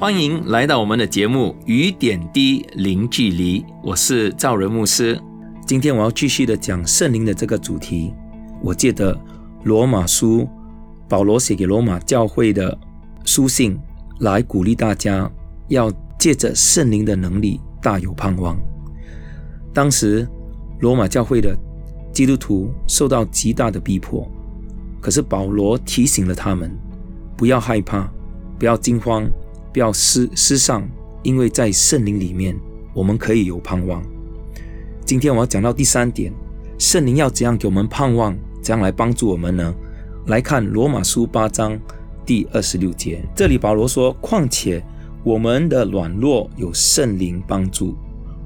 欢迎来到我们的节目《雨点滴零距离》，我是赵仁牧师。今天我要继续的讲圣灵的这个主题。我借着罗马书，保罗写给罗马教会的书信，来鼓励大家要借着圣灵的能力，大有盼望。当时，罗马教会的基督徒受到极大的逼迫，可是保罗提醒了他们，不要害怕，不要惊慌，要失失丧，因为在圣灵里面，我们可以有盼望。今天我要讲到第三点，圣灵要怎样给我们盼望，怎样来帮助我们呢？来看罗马书八章第二十六节，这里保罗说：“况且我们的软弱有圣灵帮助。”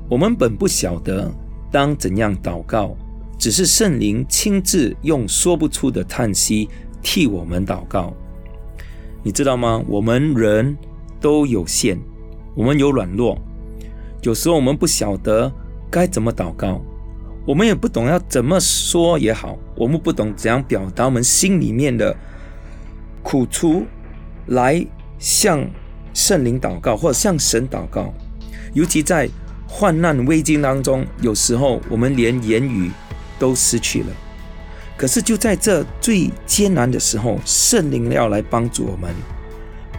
我们本不晓得当怎样祷告，只是圣灵亲自用说不出的叹息替我们祷告。你知道吗？我们人都有限，我们有软弱，有时候我们不晓得该怎么祷告，我们也不懂要怎么说也好，我们不懂怎样表达我们心里面的苦楚，来向圣灵祷告或者向神祷告，尤其在。患难危境当中，有时候我们连言语都失去了。可是就在这最艰难的时候，圣灵要来帮助我们，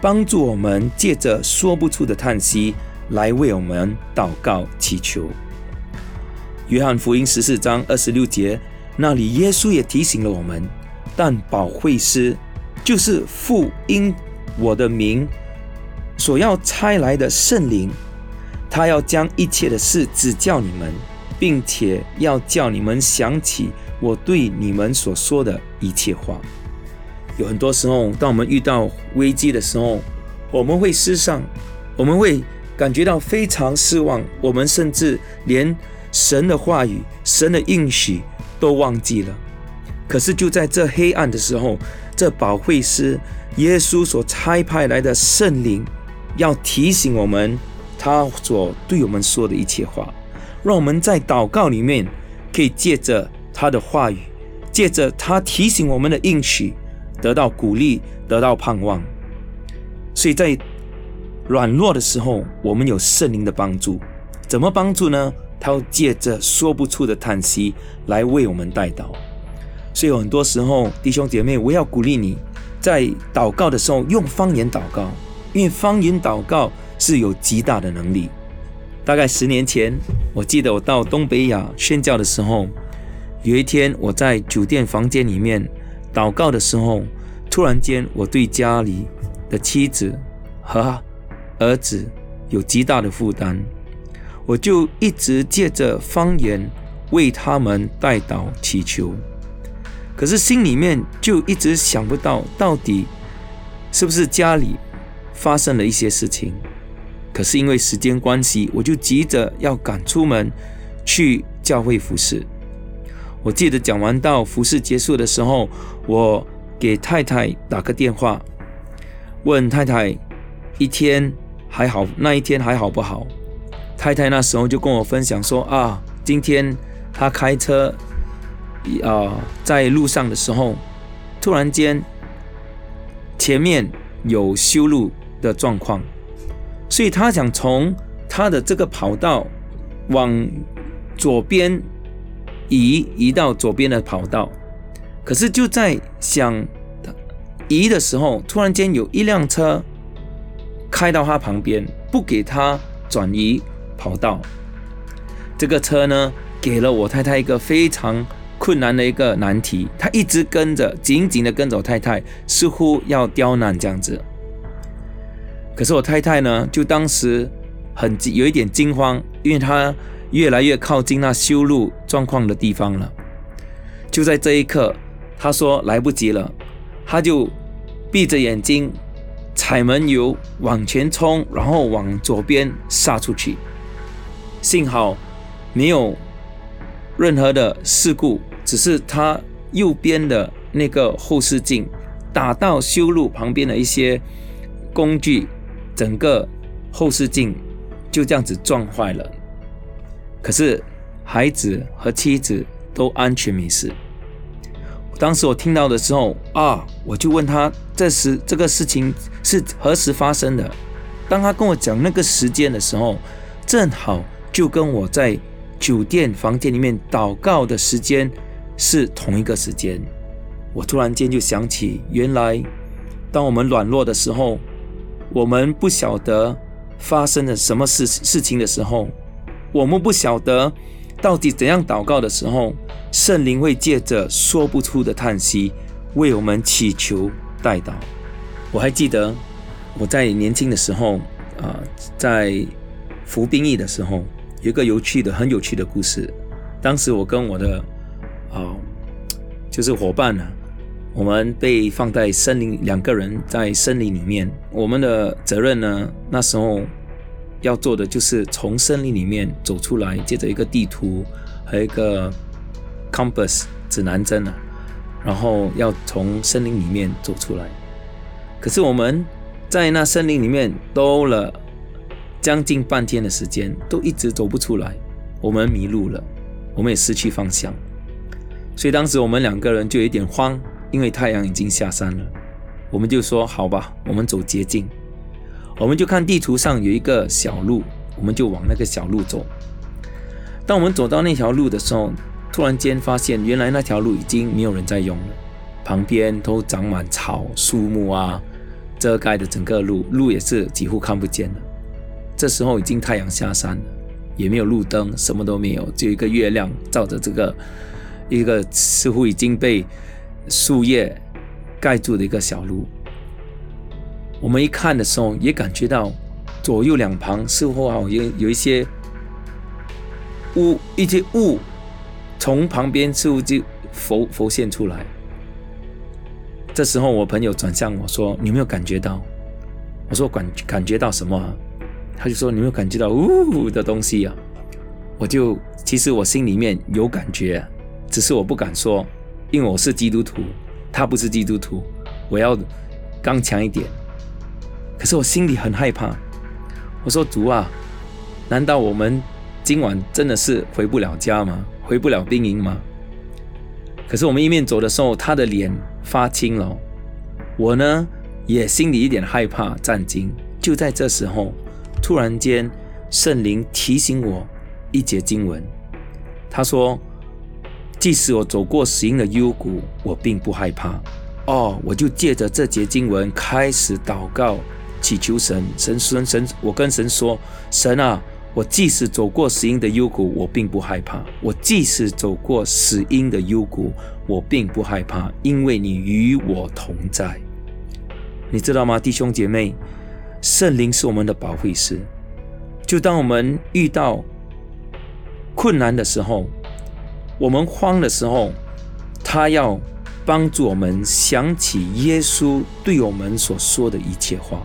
帮助我们借着说不出的叹息来为我们祷告祈求。约翰福音十四章二十六节那里，耶稣也提醒了我们：但保惠师就是父因我的名所要差来的圣灵。他要将一切的事指教你们，并且要叫你们想起我对你们所说的一切话。有很多时候，当我们遇到危机的时候，我们会失丧，我们会感觉到非常失望，我们甚至连神的话语、神的应许都忘记了。可是就在这黑暗的时候，这保惠师耶稣所差派来的圣灵，要提醒我们。他所对我们说的一切话，让我们在祷告里面可以借着他的话语，借着他提醒我们的应许，得到鼓励，得到盼望。所以在软弱的时候，我们有圣灵的帮助。怎么帮助呢？他要借着说不出的叹息来为我们带祷。所以有很多时候，弟兄姐妹，我要鼓励你在祷告的时候用方言祷告，因为方言祷告。是有极大的能力。大概十年前，我记得我到东北亚宣教的时候，有一天我在酒店房间里面祷告的时候，突然间我对家里的妻子和儿子有极大的负担，我就一直借着方言为他们代祷祈求，可是心里面就一直想不到到底是不是家里发生了一些事情。可是因为时间关系，我就急着要赶出门去教会服侍。我记得讲完到服饰结束的时候，我给太太打个电话，问太太一天还好，那一天还好不好？太太那时候就跟我分享说啊，今天她开车啊在路上的时候，突然间前面有修路的状况。所以他想从他的这个跑道往左边移，移到左边的跑道。可是就在想移的时候，突然间有一辆车开到他旁边，不给他转移跑道。这个车呢，给了我太太一个非常困难的一个难题。他一直跟着，紧紧的跟着我太太，似乎要刁难这样子。可是我太太呢，就当时很有一点惊慌，因为她越来越靠近那修路状况的地方了。就在这一刻，他说来不及了，他就闭着眼睛踩门油往前冲，然后往左边杀出去。幸好没有任何的事故，只是他右边的那个后视镜打到修路旁边的一些工具，整个后视镜就这样子撞坏了。可是孩子和妻子都安全没事。当时我听到的时候啊，我就问他这时这个事情是何时发生的。当他跟我讲那个时间的时候，正好就跟我在酒店房间里面祷告的时间是同一个时间。我突然间就想起，原来当我们软弱的时候，我们不晓得发生了什么事事情的时候，我们不晓得到底怎样祷告的时候，圣灵会借着说不出的叹息为我们祈求代祷。我还记得。我在年轻的时候，啊，在服兵役的时候，有一个有趣的、很有趣的故事。当时我跟我的啊，就是伙伴呢，我们被放在森林，两个人在森林里面。我们的责任呢，那时候要做的就是从森林里面走出来，借着一个地图和一个 compass 指南针啊，然后要从森林里面走出来。可是我们。在那森林里面兜了将近半天的时间，都一直走不出来。我们迷路了，我们也失去方向。所以当时我们两个人就有点慌，因为太阳已经下山了。我们就说：“好吧，我们走捷径。”我们就看地图上有一个小路，我们就往那个小路走。当我们走到那条路的时候，突然间发现，原来那条路已经没有人在用了，旁边都长满草、树木啊。遮盖的整个路，路也是几乎看不见了。这时候已经太阳下山了，也没有路灯，什么都没有，就一个月亮照着这个一个似乎已经被树叶盖住的一个小路。我们一看的时候，也感觉到左右两旁似乎好像有一些雾，一些雾从旁边似乎就浮浮现出来。这时候，我朋友转向我说：“你有没有感觉到？”我说：“感感觉到什么？”他就说：“你有没有感觉到呜的东西啊？”我就其实我心里面有感觉，只是我不敢说，因为我是基督徒，他不是基督徒，我要刚强一点。可是我心里很害怕。我说：“主啊，难道我们今晚真的是回不了家吗？回不了兵营吗？”可是我们一面走的时候，他的脸发青了。我呢，也心里一点害怕、战惊。就在这时候，突然间，圣灵提醒我一节经文。他说：“即使我走过死荫的幽谷，我并不害怕。”哦，我就借着这节经文开始祷告，祈求神。神神神，我跟神说：“神啊！”我即使走过死荫的幽谷，我并不害怕；我即使走过死荫的幽谷，我并不害怕，因为你与我同在。你知道吗，弟兄姐妹？圣灵是我们的保护师。就当我们遇到困难的时候，我们慌的时候，他要帮助我们想起耶稣对我们所说的一切话，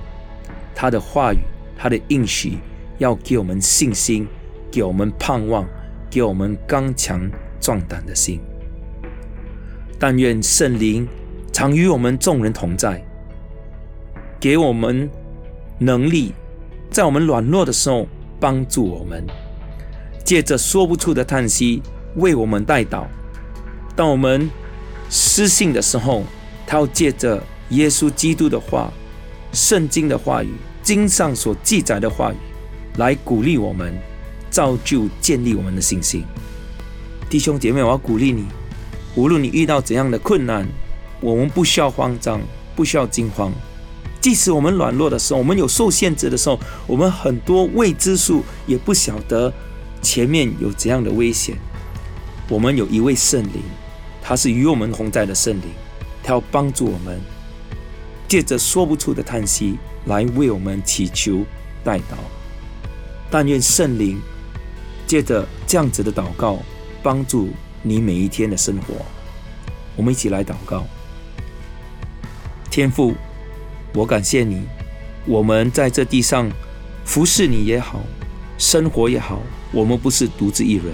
他的话语，他的应许。要给我们信心，给我们盼望，给我们刚强壮胆的心。但愿圣灵常与我们众人同在，给我们能力，在我们软弱的时候帮助我们，借着说不出的叹息为我们代祷。当我们失信的时候，他要借着耶稣基督的话、圣经的话语、经上所记载的话语。来鼓励我们，造就、建立我们的信心。弟兄姐妹，我要鼓励你，无论你遇到怎样的困难，我们不需要慌张，不需要惊慌。即使我们软弱的时候，我们有受限制的时候，我们很多未知数也不晓得前面有怎样的危险。我们有一位圣灵，他是与我们同在的圣灵，他要帮助我们，借着说不出的叹息来为我们祈求代祷。但愿圣灵借着这样子的祷告，帮助你每一天的生活。我们一起来祷告。天父，我感谢你，我们在这地上服侍你也好，生活也好，我们不是独自一人，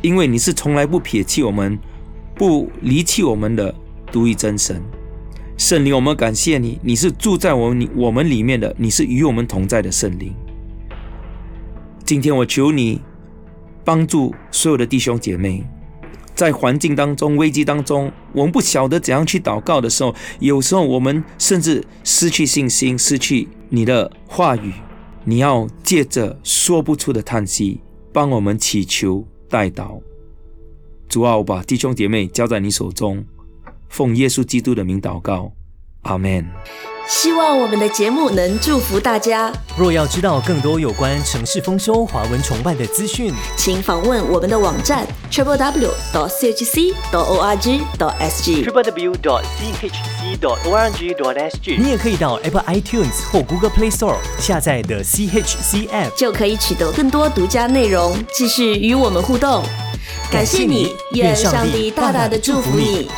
因为你是从来不撇弃我们、不离弃我们的独一真神。圣灵，我们感谢你，你是住在我们我们里面的，你是与我们同在的圣灵。今天我求你帮助所有的弟兄姐妹，在环境当中、危机当中，我们不晓得怎样去祷告的时候，有时候我们甚至失去信心，失去你的话语。你要借着说不出的叹息，帮我们祈求代祷。主啊，我把弟兄姐妹交在你手中。奉耶稣基督的名祷告，阿门。希望我们的节目能祝福大家。若要知道更多有关城市丰收、华文崇拜的资讯，请访问我们的网站 triple w dot chc dot org dot sg。www.chc.org.sg。你也可以到 Apple iTunes 或 Google Play Store 下载的 CHC App。就可以取得更多独家内容，继续与我们互动。感谢你，愿上帝大大的祝福你。